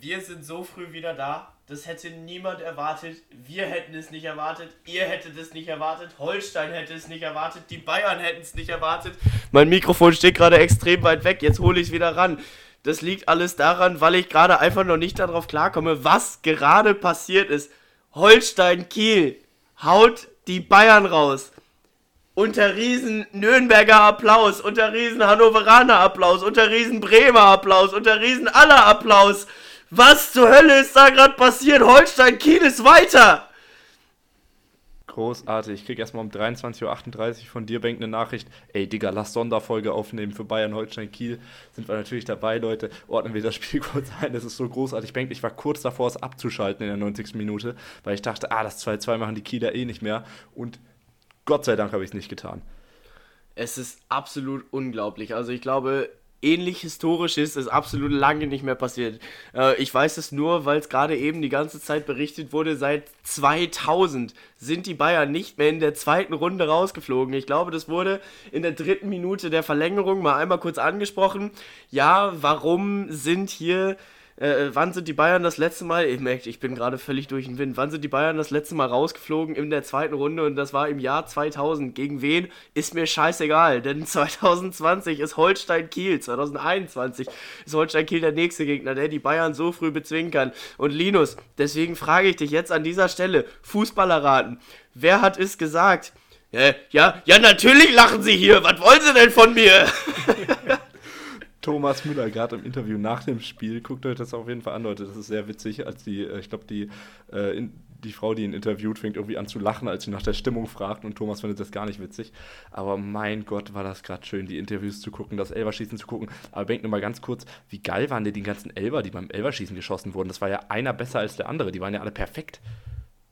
Wir sind so früh wieder da. Das hätte niemand erwartet. Wir hätten es nicht erwartet. Ihr hättet es nicht erwartet. Holstein hätte es nicht erwartet. Die Bayern hätten es nicht erwartet. Mein Mikrofon steht gerade extrem weit weg. Jetzt hole ich es wieder ran. Das liegt alles daran, weil ich gerade einfach noch nicht darauf klarkomme, was gerade passiert ist. Holstein Kiel haut die Bayern raus. Unter riesen Nürnberger Applaus, unter riesen Hannoveraner Applaus, unter riesen Bremer Applaus, unter riesen aller Applaus. Was zur Hölle ist da gerade passiert? Holstein Kiel ist weiter! Großartig. Ich krieg erstmal um 23.38 Uhr von dir, Bank, eine Nachricht. Ey, Digga, lass Sonderfolge aufnehmen für Bayern Holstein Kiel. Sind wir natürlich dabei, Leute. Ordnen wir das Spiel kurz ein. Das ist so großartig. Bank, ich war kurz davor, es abzuschalten in der 90. Minute, weil ich dachte, ah, das 2-2 machen die Kieler eh nicht mehr. Und Gott sei Dank habe ich es nicht getan. Es ist absolut unglaublich. Also ich glaube, ähnlich historisches ist absolut lange nicht mehr passiert. Äh, ich weiß es nur, weil es gerade eben die ganze Zeit berichtet wurde, seit 2000 sind die Bayern nicht mehr in der zweiten Runde rausgeflogen. Ich glaube, das wurde in der dritten Minute der Verlängerung mal einmal kurz angesprochen. Ja, warum sind hier äh, wann sind die Bayern das letzte Mal, ich merke, ich bin gerade völlig durch den Wind, wann sind die Bayern das letzte Mal rausgeflogen in der zweiten Runde und das war im Jahr 2000. Gegen wen? Ist mir scheißegal, denn 2020 ist Holstein Kiel, 2021 ist Holstein Kiel der nächste Gegner, der die Bayern so früh bezwingen kann. Und Linus, deswegen frage ich dich jetzt an dieser Stelle, Fußballer raten, wer hat es gesagt? Ja, ja, ja, natürlich lachen sie hier. Was wollen sie denn von mir? Thomas Müller gerade im Interview nach dem Spiel. Guckt euch das auf jeden Fall an, Leute. Das ist sehr witzig, als die, äh, ich glaube, die, äh, die Frau, die ihn interviewt, fängt irgendwie an zu lachen, als sie nach der Stimmung fragt und Thomas findet das gar nicht witzig. Aber mein Gott, war das gerade schön, die Interviews zu gucken, das Elverschießen zu gucken. Aber denkt nur mal ganz kurz, wie geil waren denn die ganzen Elver, die beim Elverschießen geschossen wurden? Das war ja einer besser als der andere, die waren ja alle perfekt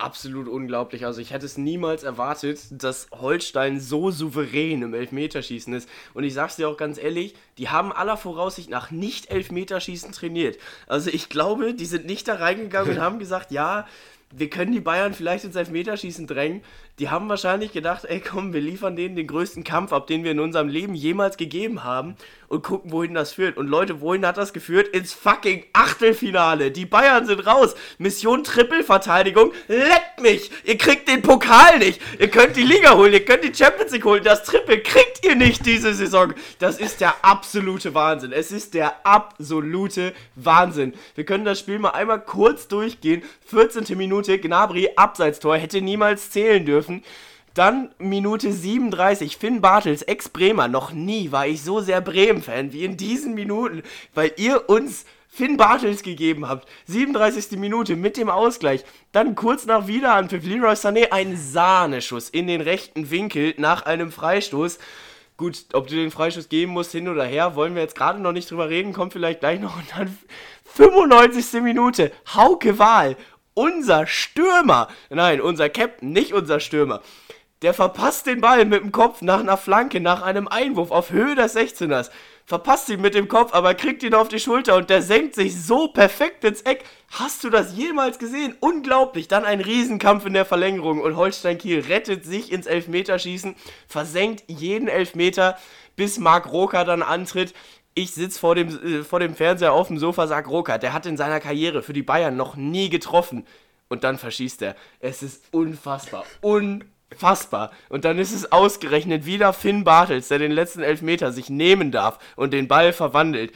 absolut unglaublich. Also ich hätte es niemals erwartet, dass Holstein so souverän im Elfmeterschießen ist. Und ich sag's dir auch ganz ehrlich, die haben aller Voraussicht nach nicht Elfmeterschießen trainiert. Also ich glaube, die sind nicht da reingegangen und haben gesagt, ja, wir können die Bayern vielleicht ins Elfmeterschießen drängen. Die haben wahrscheinlich gedacht, ey komm, wir liefern denen den größten Kampf ab, den wir in unserem Leben jemals gegeben haben und gucken, wohin das führt. Und Leute, wohin hat das geführt? Ins fucking Achtelfinale. Die Bayern sind raus. Mission Trippelverteidigung. Leckt mich. Ihr kriegt den Pokal nicht. Ihr könnt die Liga holen. Ihr könnt die Champions League holen. Das Triple kriegt ihr nicht diese Saison. Das ist der absolute Wahnsinn. Es ist der absolute Wahnsinn. Wir können das Spiel mal einmal kurz durchgehen. 14. Minute. Gnabry, Abseitstor. Hätte niemals zählen dürfen. Dann Minute 37, Finn Bartels, Ex-Bremer. Noch nie war ich so sehr Bremen-Fan wie in diesen Minuten, weil ihr uns Finn Bartels gegeben habt. 37. Minute mit dem Ausgleich. Dann kurz nach Wiederanpfiff Leroy Sané ein Sahneschuss in den rechten Winkel nach einem Freistoß. Gut, ob du den Freistoß geben musst, hin oder her, wollen wir jetzt gerade noch nicht drüber reden, kommt vielleicht gleich noch. Und dann 95. Minute, Hauke Wahl, unser Stürmer, nein, unser Captain, nicht unser Stürmer, der verpasst den Ball mit dem Kopf nach einer Flanke, nach einem Einwurf auf Höhe des 16ers. Verpasst ihn mit dem Kopf, aber kriegt ihn auf die Schulter und der senkt sich so perfekt ins Eck. Hast du das jemals gesehen? Unglaublich. Dann ein Riesenkampf in der Verlängerung und Holstein Kiel rettet sich ins Elfmeterschießen, versenkt jeden Elfmeter, bis Marc Roker dann antritt. Ich sitze vor dem, äh, vor dem Fernseher auf dem Sofa, sag Roker, der hat in seiner Karriere für die Bayern noch nie getroffen. Und dann verschießt er. Es ist unfassbar. Unfassbar Fassbar. Und dann ist es ausgerechnet wieder Finn Bartels, der den letzten Elfmeter sich nehmen darf und den Ball verwandelt.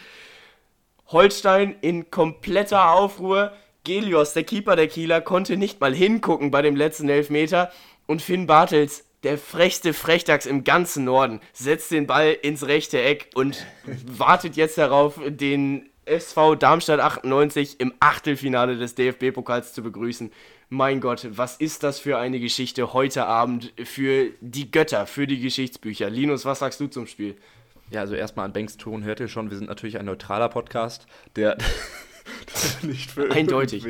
Holstein in kompletter Aufruhr. Gelios, der Keeper der Kieler, konnte nicht mal hingucken bei dem letzten Elfmeter. Und Finn Bartels, der frechste Frechdachs im ganzen Norden, setzt den Ball ins rechte Eck und wartet jetzt darauf, den SV Darmstadt 98 im Achtelfinale des DFB-Pokals zu begrüßen mein Gott, was ist das für eine Geschichte heute Abend für die Götter, für die Geschichtsbücher? Linus, was sagst du zum Spiel? Ja, also erstmal an Banks Ton hört ihr schon, wir sind natürlich ein neutraler Podcast, der nicht für Eindeutig.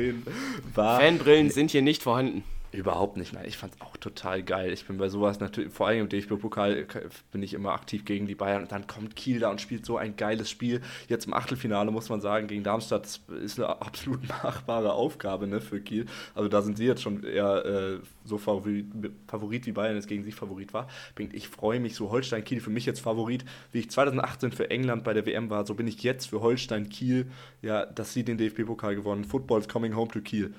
war. Fanbrillen sind hier nicht vorhanden. Überhaupt nicht, nein. Ich es auch total geil. Ich bin bei sowas natürlich, vor allem im DFB-Pokal bin ich immer aktiv gegen die Bayern und dann kommt Kiel da und spielt so ein geiles Spiel. Jetzt im Achtelfinale muss man sagen, gegen Darmstadt ist eine absolut machbare Aufgabe ne, für Kiel. Also da sind sie jetzt schon eher äh, so Favorit, wie Bayern es gegen sich Favorit war. Ich freue mich so, Holstein-Kiel für mich jetzt Favorit. Wie ich 2018 für England bei der WM war, so bin ich jetzt für Holstein-Kiel, ja, dass sie den DFB-Pokal gewonnen. Football is coming home to Kiel.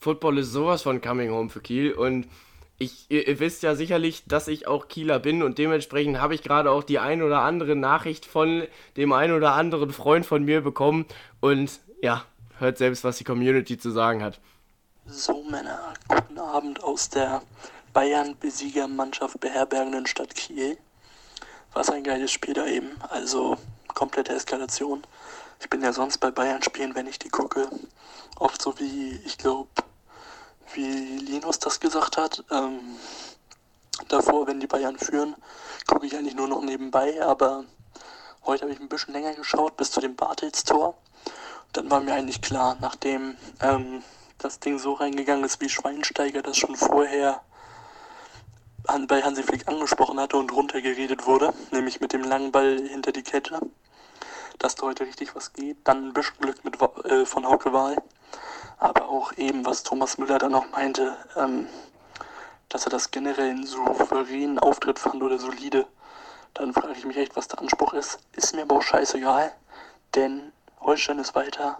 Football ist sowas von Coming Home für Kiel und ich, ihr, ihr, wisst ja sicherlich, dass ich auch Kieler bin und dementsprechend habe ich gerade auch die ein oder andere Nachricht von dem ein oder anderen Freund von mir bekommen und ja, hört selbst, was die Community zu sagen hat. So Männer, guten Abend aus der Bayern-Besiegermannschaft beherbergenden Stadt Kiel. Was ein geiles Spiel da eben, also komplette Eskalation. Ich bin ja sonst bei Bayern-Spielen, wenn ich die gucke, oft so wie, ich glaube, wie Linus das gesagt hat. Ähm, davor, wenn die Bayern führen, gucke ich eigentlich nur noch nebenbei, aber heute habe ich ein bisschen länger geschaut, bis zu dem Bartels-Tor. Dann war mir eigentlich klar, nachdem ähm, das Ding so reingegangen ist, wie Schweinsteiger das schon vorher bei Hansi Flick angesprochen hatte und runtergeredet wurde, nämlich mit dem langen Ball hinter die Kette, dass da heute richtig was geht. Dann ein bisschen Glück mit, äh, von Hauke Wahl aber auch eben, was Thomas Müller dann noch meinte, ähm, dass er das generell einen souveränen Auftritt fand oder solide, dann frage ich mich echt, was der Anspruch ist. Ist mir aber auch scheißegal, denn Holstein ist weiter,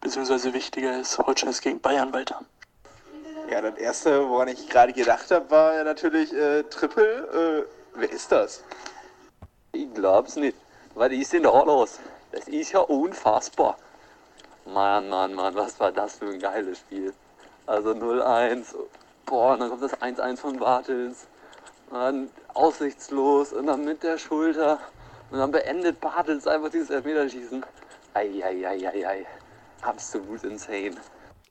beziehungsweise wichtiger ist, Holstein ist gegen Bayern weiter. Ja, das erste, woran ich gerade gedacht habe, war ja natürlich äh, Triple. Äh, wer ist das? Ich glaub's nicht. Was ist denn da los? Das ist ja unfassbar. Mann, Mann, Mann, was war das für ein geiles Spiel. Also 0-1, boah, und dann kommt das 1-1 von Bartels. Und dann aussichtslos und dann mit der Schulter. Und dann beendet Bartels einfach dieses Elfmeterschießen. Eieieiei. Absolut insane.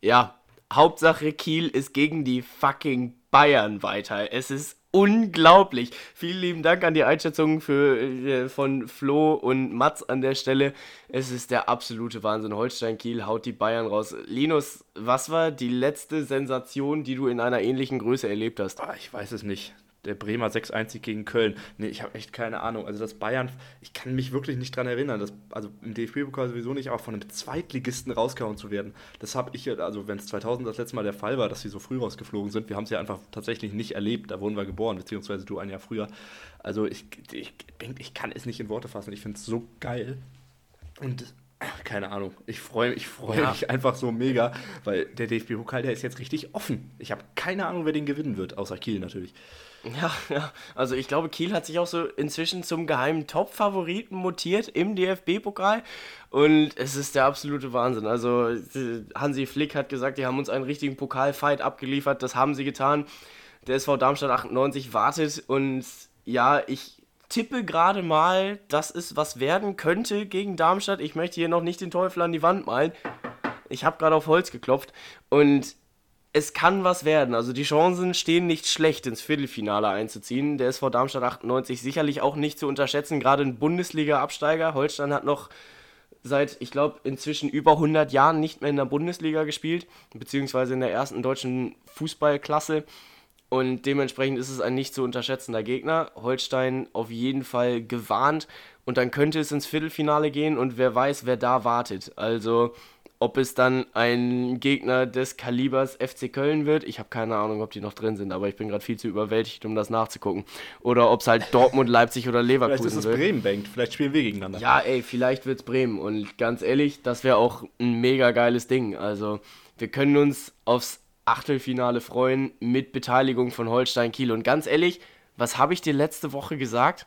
Ja, Hauptsache Kiel ist gegen die fucking Bayern weiter. Es ist unglaublich. Vielen lieben Dank an die Einschätzung für, äh, von Flo und Mats an der Stelle. Es ist der absolute Wahnsinn. Holstein Kiel haut die Bayern raus. Linus, was war die letzte Sensation, die du in einer ähnlichen Größe erlebt hast? Ah, ich weiß es nicht der Bremer 6-1 gegen Köln. Nee, ich habe echt keine Ahnung. Also das Bayern, ich kann mich wirklich nicht dran erinnern, dass, also im DFB-Pokal sowieso nicht, aber von einem Zweitligisten rausgehauen zu werden. Das habe ich, also wenn es 2000 das letzte Mal der Fall war, dass sie so früh rausgeflogen sind, wir haben es ja einfach tatsächlich nicht erlebt, da wurden wir geboren, beziehungsweise du ein Jahr früher. Also ich, ich, ich kann es nicht in Worte fassen, ich finde es so geil. Und keine Ahnung, ich freue ich freu ja. mich einfach so mega, weil der DFB-Pokal, der ist jetzt richtig offen. Ich habe keine Ahnung, wer den gewinnen wird, außer Kiel natürlich. Ja, ja, also ich glaube, Kiel hat sich auch so inzwischen zum geheimen Top-Favoriten mutiert im DFB-Pokal und es ist der absolute Wahnsinn. Also Hansi Flick hat gesagt, die haben uns einen richtigen Pokalfight abgeliefert, das haben sie getan. Der SV Darmstadt 98 wartet und ja, ich tippe gerade mal, dass es was werden könnte gegen Darmstadt. Ich möchte hier noch nicht den Teufel an die Wand malen. Ich habe gerade auf Holz geklopft und es kann was werden. Also die Chancen stehen nicht schlecht, ins Viertelfinale einzuziehen. Der SV Darmstadt 98 sicherlich auch nicht zu unterschätzen, gerade ein Bundesliga-Absteiger. Holstein hat noch seit, ich glaube, inzwischen über 100 Jahren nicht mehr in der Bundesliga gespielt, beziehungsweise in der ersten deutschen Fußballklasse. Und dementsprechend ist es ein nicht zu unterschätzender Gegner. Holstein auf jeden Fall gewarnt. Und dann könnte es ins Viertelfinale gehen und wer weiß, wer da wartet. Also ob es dann ein Gegner des Kalibers FC Köln wird, ich habe keine Ahnung, ob die noch drin sind, aber ich bin gerade viel zu überwältigt, um das nachzugucken. Oder ob es halt Dortmund, Leipzig oder Leverkusen. Vielleicht ist es Bremen, Bank. Vielleicht spielen wir gegeneinander. Ja, ey, vielleicht wird es Bremen. Und ganz ehrlich, das wäre auch ein mega geiles Ding. Also, wir können uns aufs Achtelfinale freuen mit Beteiligung von Holstein Kiel. Und ganz ehrlich, was habe ich dir letzte Woche gesagt?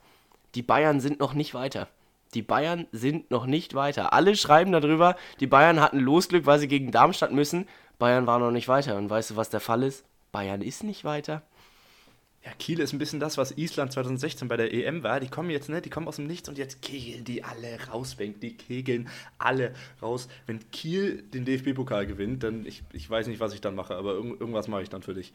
Die Bayern sind noch nicht weiter. Die Bayern sind noch nicht weiter. Alle schreiben darüber, die Bayern hatten Losglück, weil sie gegen Darmstadt müssen. Bayern war noch nicht weiter. Und weißt du, was der Fall ist? Bayern ist nicht weiter. Ja, Kiel ist ein bisschen das, was Island 2016 bei der EM war. Die kommen jetzt, ne, die kommen aus dem Nichts und jetzt kegeln die alle raus, Wenk. Die kegeln alle raus. Wenn Kiel den DFB-Pokal gewinnt, dann, ich, ich weiß nicht, was ich dann mache, aber irgend, irgendwas mache ich dann für dich.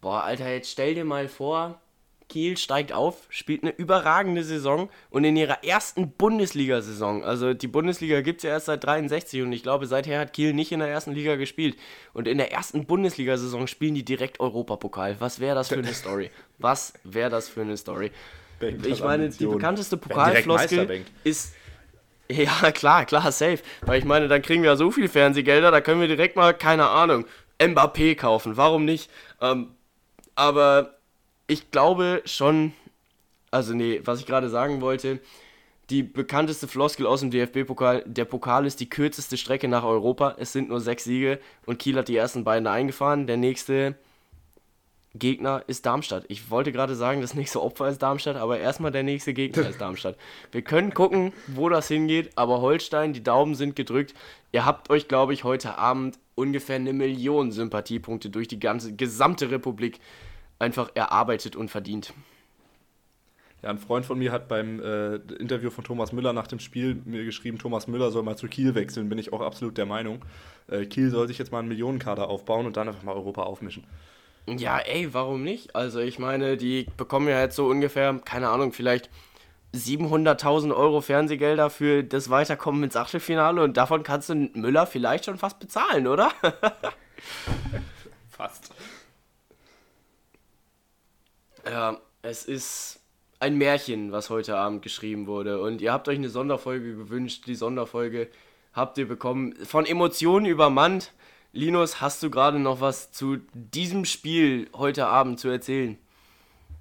Boah, Alter, jetzt stell dir mal vor, Kiel steigt auf, spielt eine überragende Saison und in ihrer ersten Bundesliga-Saison, also die Bundesliga gibt es ja erst seit 63 und ich glaube, seither hat Kiel nicht in der ersten Liga gespielt. Und in der ersten Bundesliga-Saison spielen die direkt Europapokal. Was wäre das für eine Story? Was wäre das für eine Story? Ich meine, die bekannteste Pokalfloskel ist. Ja, klar, klar, safe. Weil ich meine, dann kriegen wir ja so viel Fernsehgelder, da können wir direkt mal, keine Ahnung, Mbappé kaufen. Warum nicht? Ähm, aber ich glaube schon, also nee, was ich gerade sagen wollte, die bekannteste Floskel aus dem DFB-Pokal, der Pokal ist die kürzeste Strecke nach Europa. Es sind nur sechs Siege und Kiel hat die ersten beiden eingefahren. Der nächste Gegner ist Darmstadt. Ich wollte gerade sagen, das nächste Opfer ist Darmstadt, aber erstmal der nächste Gegner ist Darmstadt. Wir können gucken, wo das hingeht, aber Holstein, die Daumen sind gedrückt. Ihr habt euch, glaube ich, heute Abend ungefähr eine Million Sympathiepunkte durch die ganze gesamte Republik einfach erarbeitet und verdient. Ja, ein Freund von mir hat beim äh, Interview von Thomas Müller nach dem Spiel mir geschrieben, Thomas Müller soll mal zu Kiel wechseln, bin ich auch absolut der Meinung. Äh, Kiel soll sich jetzt mal einen Millionenkader aufbauen und dann einfach mal Europa aufmischen. Ja, ey, warum nicht? Also ich meine, die bekommen ja jetzt so ungefähr, keine Ahnung, vielleicht 700.000 Euro Fernsehgelder für das Weiterkommen ins Achtelfinale und davon kannst du Müller vielleicht schon fast bezahlen, oder? fast. Ja, es ist ein Märchen, was heute Abend geschrieben wurde. Und ihr habt euch eine Sonderfolge gewünscht. Die Sonderfolge habt ihr bekommen. Von Emotionen übermannt. Linus, hast du gerade noch was zu diesem Spiel heute Abend zu erzählen?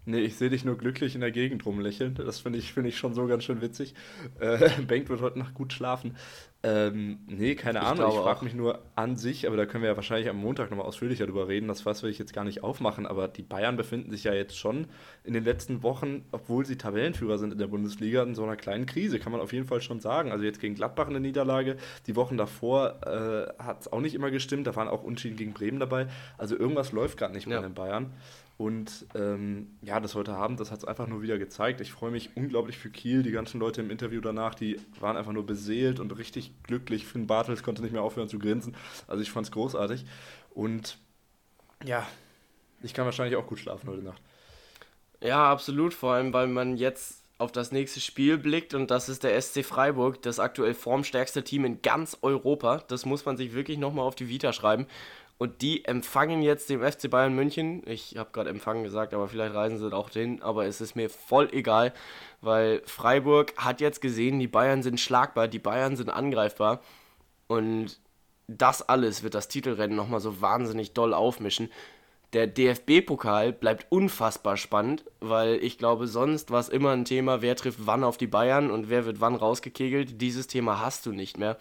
Nee, ich sehe dich nur glücklich in der Gegend rumlächeln. Das finde ich, find ich schon so ganz schön witzig. Äh, Bengt wird heute Nacht gut schlafen. Ähm, nee, keine ich Ahnung. Ich frage mich nur an sich, aber da können wir ja wahrscheinlich am Montag nochmal ausführlicher drüber reden. Das was will ich jetzt gar nicht aufmachen, aber die Bayern befinden sich ja jetzt schon in den letzten Wochen, obwohl sie Tabellenführer sind in der Bundesliga, in so einer kleinen Krise, kann man auf jeden Fall schon sagen. Also jetzt gegen Gladbach eine Niederlage. Die Wochen davor äh, hat es auch nicht immer gestimmt. Da waren auch Unschieden gegen Bremen dabei. Also irgendwas läuft gerade nicht ja. bei den Bayern. Und ähm, ja, das heute Abend, das hat es einfach nur wieder gezeigt. Ich freue mich unglaublich für Kiel. Die ganzen Leute im Interview danach, die waren einfach nur beseelt und richtig glücklich. Finn Bartels konnte nicht mehr aufhören zu grinsen. Also ich fand es großartig. Und ja, ich kann wahrscheinlich auch gut schlafen heute Nacht. Ja, absolut. Vor allem, weil man jetzt auf das nächste Spiel blickt und das ist der SC Freiburg, das aktuell formstärkste Team in ganz Europa. Das muss man sich wirklich nochmal auf die Vita schreiben. Und die empfangen jetzt dem FC Bayern München. Ich habe gerade empfangen gesagt, aber vielleicht reisen sie auch hin. Aber es ist mir voll egal, weil Freiburg hat jetzt gesehen, die Bayern sind schlagbar, die Bayern sind angreifbar. Und das alles wird das Titelrennen nochmal so wahnsinnig doll aufmischen. Der DFB-Pokal bleibt unfassbar spannend, weil ich glaube, sonst war es immer ein Thema, wer trifft wann auf die Bayern und wer wird wann rausgekegelt. Dieses Thema hast du nicht mehr.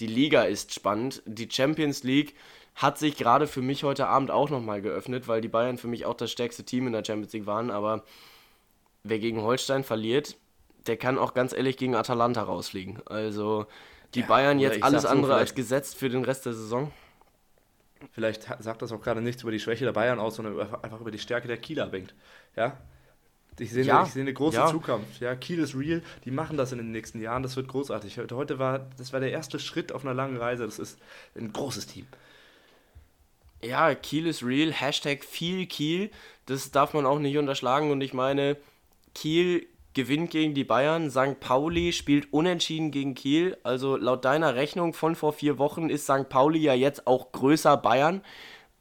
Die Liga ist spannend. Die Champions League hat sich gerade für mich heute Abend auch nochmal geöffnet, weil die Bayern für mich auch das stärkste Team in der Champions League waren. Aber wer gegen Holstein verliert, der kann auch ganz ehrlich gegen Atalanta rausfliegen. Also die ja, Bayern jetzt alles andere so, als gesetzt für den Rest der Saison. Vielleicht sagt das auch gerade nichts über die Schwäche der Bayern aus, sondern einfach über die Stärke der Kieler denkt. Ja? Ich sehe, ja, ich eine große ja. Zukunft. Ja, Kiel ist real, die machen das in den nächsten Jahren, das wird großartig. Heute war, das war der erste Schritt auf einer langen Reise, das ist ein großes Team ja, Kiel ist real, Hashtag viel Kiel, das darf man auch nicht unterschlagen und ich meine, Kiel gewinnt gegen die Bayern, St. Pauli spielt unentschieden gegen Kiel, also laut deiner Rechnung von vor vier Wochen ist St. Pauli ja jetzt auch größer Bayern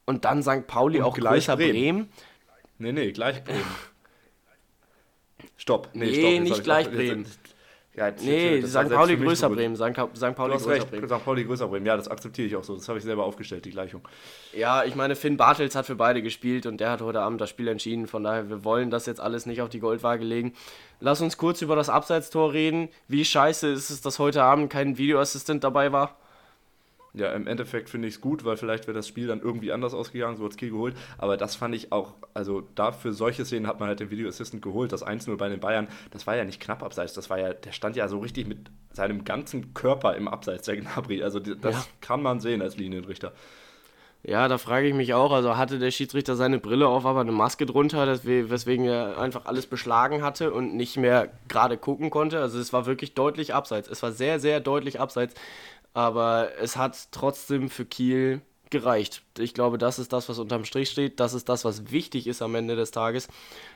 und dann St. Pauli und auch größer Bremen. Bremen. Nee, nee, gleich Bremen. Stopp. Nee, nee stopp, nicht gleich Bremen. Ja, nee, St. Pauli größer Bremen. St. St. Pauli größer recht, Bremen. St. Pauli größer Bremen. Ja, das akzeptiere ich auch so. Das habe ich selber aufgestellt, die Gleichung. Ja, ich meine, Finn Bartels hat für beide gespielt und der hat heute Abend das Spiel entschieden. Von daher, wir wollen das jetzt alles nicht auf die Goldwaage legen. Lass uns kurz über das Abseitstor reden. Wie scheiße ist es, dass heute Abend kein Videoassistent dabei war? Ja, im Endeffekt finde ich es gut, weil vielleicht wäre das Spiel dann irgendwie anders ausgegangen, so hat es Kiel geholt. Aber das fand ich auch, also dafür solche Szenen hat man halt den Video Assistant geholt. Das 1-0 bei den Bayern, das war ja nicht knapp abseits, das war ja, der stand ja so richtig mit seinem ganzen Körper im Abseits, der Gnabry. Also das ja. kann man sehen als Linienrichter. Ja, da frage ich mich auch, also hatte der Schiedsrichter seine Brille auf, aber eine Maske drunter, weswegen er einfach alles beschlagen hatte und nicht mehr gerade gucken konnte. Also es war wirklich deutlich abseits. Es war sehr, sehr deutlich abseits. Aber es hat trotzdem für Kiel gereicht. Ich glaube, das ist das, was unterm Strich steht. Das ist das, was wichtig ist am Ende des Tages.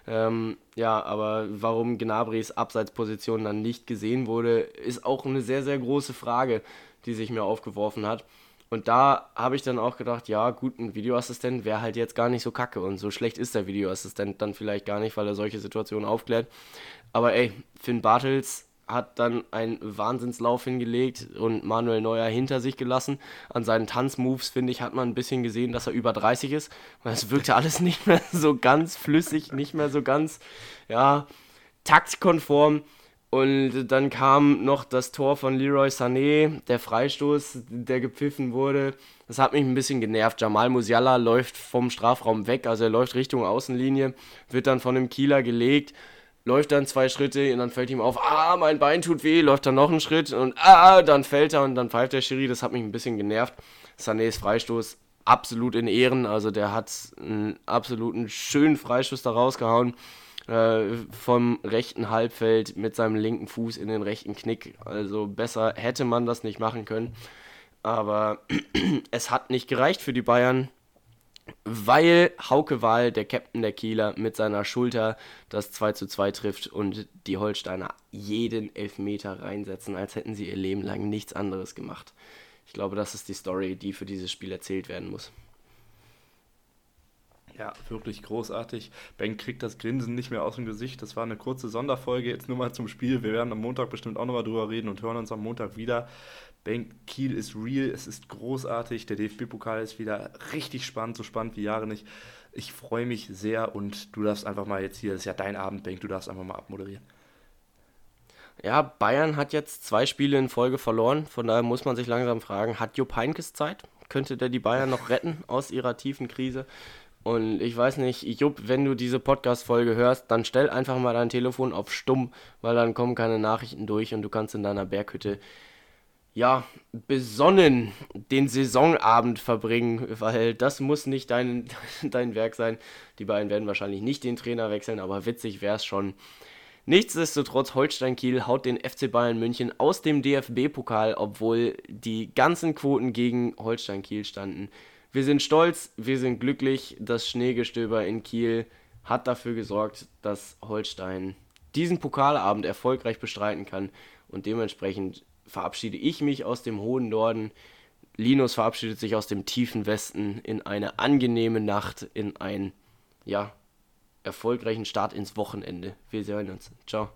Ähm, ja, aber warum Gnabris Abseitsposition dann nicht gesehen wurde, ist auch eine sehr, sehr große Frage, die sich mir aufgeworfen hat. Und da habe ich dann auch gedacht, ja, gut, ein Videoassistent wäre halt jetzt gar nicht so kacke. Und so schlecht ist der Videoassistent dann vielleicht gar nicht, weil er solche Situationen aufklärt. Aber ey, Finn Bartels hat dann einen Wahnsinnslauf hingelegt und Manuel Neuer hinter sich gelassen. An seinen Tanzmoves, finde ich, hat man ein bisschen gesehen, dass er über 30 ist, weil es wirkte alles nicht mehr so ganz flüssig, nicht mehr so ganz, ja, taktkonform. Und dann kam noch das Tor von Leroy Sané, der Freistoß, der gepfiffen wurde. Das hat mich ein bisschen genervt. Jamal Musiala läuft vom Strafraum weg, also er läuft Richtung Außenlinie, wird dann von dem Kieler gelegt läuft dann zwei Schritte und dann fällt ihm auf, ah, mein Bein tut weh, läuft dann noch einen Schritt und ah, dann fällt er und dann pfeift der Schiri. Das hat mich ein bisschen genervt. Sanés Freistoß absolut in Ehren, also der hat einen absoluten schönen Freistoß da rausgehauen äh, vom rechten Halbfeld mit seinem linken Fuß in den rechten Knick. Also besser hätte man das nicht machen können. Aber es hat nicht gereicht für die Bayern weil Hauke Wahl, der Captain der Kieler, mit seiner Schulter das 2 zu 2 trifft und die Holsteiner jeden Elfmeter reinsetzen, als hätten sie ihr Leben lang nichts anderes gemacht. Ich glaube, das ist die Story, die für dieses Spiel erzählt werden muss. Ja, wirklich großartig. Ben kriegt das Grinsen nicht mehr aus dem Gesicht. Das war eine kurze Sonderfolge jetzt nur mal zum Spiel. Wir werden am Montag bestimmt auch nochmal drüber reden und hören uns am Montag wieder. Ben Kiel ist real, es ist großartig. Der DFB-Pokal ist wieder richtig spannend, so spannend wie Jahre nicht. Ich freue mich sehr und du darfst einfach mal jetzt hier, das ist ja dein Abend, Ben, du darfst einfach mal abmoderieren. Ja, Bayern hat jetzt zwei Spiele in Folge verloren, von daher muss man sich langsam fragen, hat Jupp Heynckes Zeit? Könnte der die Bayern noch retten aus ihrer tiefen Krise? Und ich weiß nicht, Jupp, wenn du diese Podcast-Folge hörst, dann stell einfach mal dein Telefon auf stumm, weil dann kommen keine Nachrichten durch und du kannst in deiner Berghütte, ja, besonnen den Saisonabend verbringen, weil das muss nicht dein, dein Werk sein. Die beiden werden wahrscheinlich nicht den Trainer wechseln, aber witzig wäre es schon. Nichtsdestotrotz, Holstein Kiel haut den FC Bayern München aus dem DFB-Pokal, obwohl die ganzen Quoten gegen Holstein Kiel standen. Wir sind stolz, wir sind glücklich. Das Schneegestöber in Kiel hat dafür gesorgt, dass Holstein diesen Pokalabend erfolgreich bestreiten kann. Und dementsprechend verabschiede ich mich aus dem hohen Norden. Linus verabschiedet sich aus dem tiefen Westen in eine angenehme Nacht, in einen, ja, erfolgreichen Start ins Wochenende. Wir sehen uns. Ciao.